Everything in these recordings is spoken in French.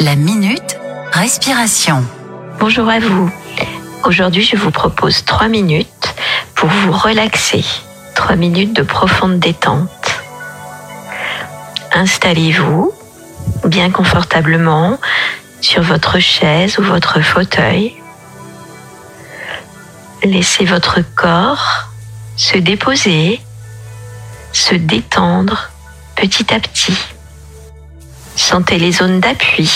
La minute respiration. Bonjour à vous. Aujourd'hui, je vous propose 3 minutes pour vous relaxer. 3 minutes de profonde détente. Installez-vous bien confortablement sur votre chaise ou votre fauteuil. Laissez votre corps se déposer, se détendre petit à petit. Sentez les zones d'appui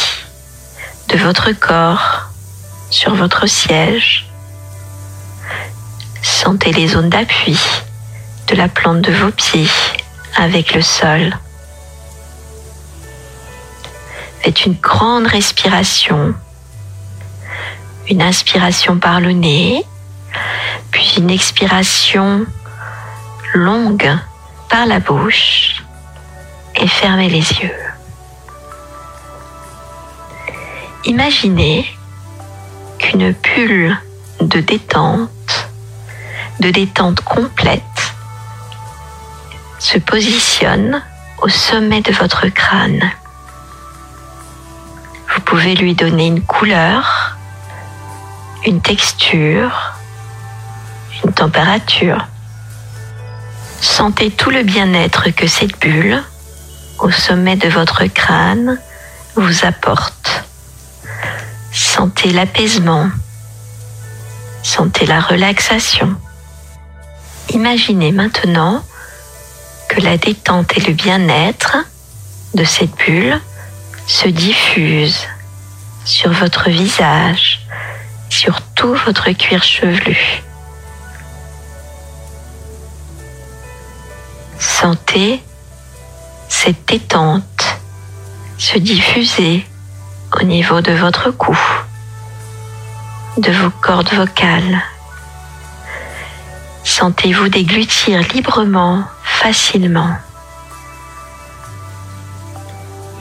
de votre corps sur votre siège. Sentez les zones d'appui de la plante de vos pieds avec le sol. Faites une grande respiration. Une inspiration par le nez, puis une expiration longue par la bouche et fermez les yeux. Imaginez qu'une bulle de détente, de détente complète, se positionne au sommet de votre crâne. Vous pouvez lui donner une couleur, une texture, une température. Sentez tout le bien-être que cette bulle au sommet de votre crâne vous apporte. Sentez l'apaisement. Sentez la relaxation. Imaginez maintenant que la détente et le bien-être de cette bulle se diffusent sur votre visage, sur tout votre cuir chevelu. Sentez cette détente se diffuser au niveau de votre cou, de vos cordes vocales. Sentez-vous déglutir librement, facilement.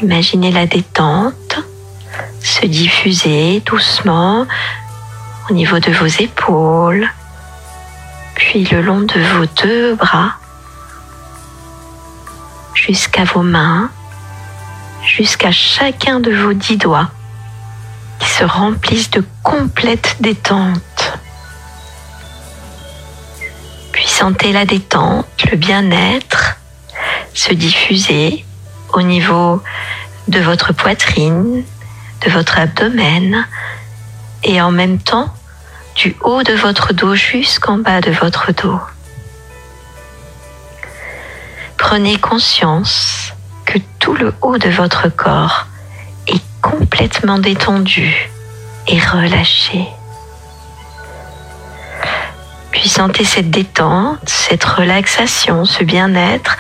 Imaginez la détente se diffuser doucement au niveau de vos épaules, puis le long de vos deux bras jusqu'à vos mains, jusqu'à chacun de vos dix doigts se remplissent de complète détente. Puis sentez la détente, le bien-être se diffuser au niveau de votre poitrine, de votre abdomen et en même temps du haut de votre dos jusqu'en bas de votre dos prenez conscience que tout le haut de votre corps complètement détendu et relâché. Puis sentez cette détente, cette relaxation, ce bien-être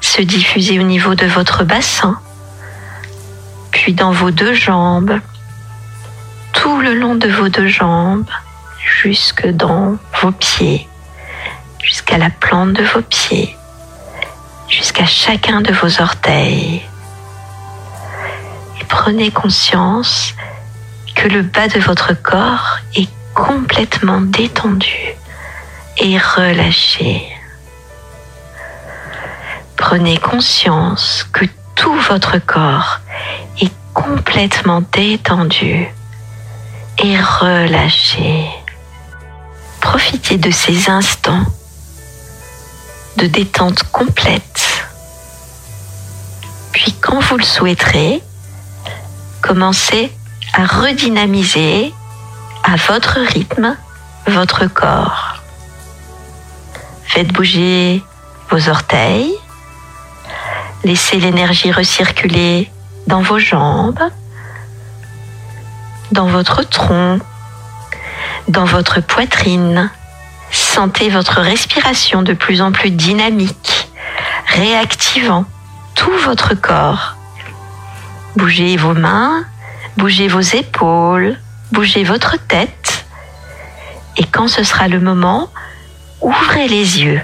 se diffuser au niveau de votre bassin, puis dans vos deux jambes, tout le long de vos deux jambes, jusque dans vos pieds, jusqu'à la plante de vos pieds jusqu'à chacun de vos orteils. Prenez conscience que le bas de votre corps est complètement détendu et relâché. Prenez conscience que tout votre corps est complètement détendu et relâché. Profitez de ces instants de détente complète. Puis quand vous le souhaiterez, commencez à redynamiser à votre rythme votre corps. Faites bouger vos orteils. Laissez l'énergie recirculer dans vos jambes, dans votre tronc, dans votre poitrine, Sentez votre respiration de plus en plus dynamique, réactivant tout votre corps. Bougez vos mains, bougez vos épaules, bougez votre tête. Et quand ce sera le moment, ouvrez les yeux.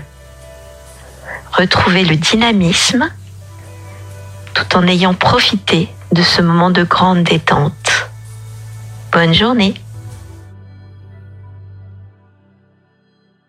Retrouvez le dynamisme tout en ayant profité de ce moment de grande détente. Bonne journée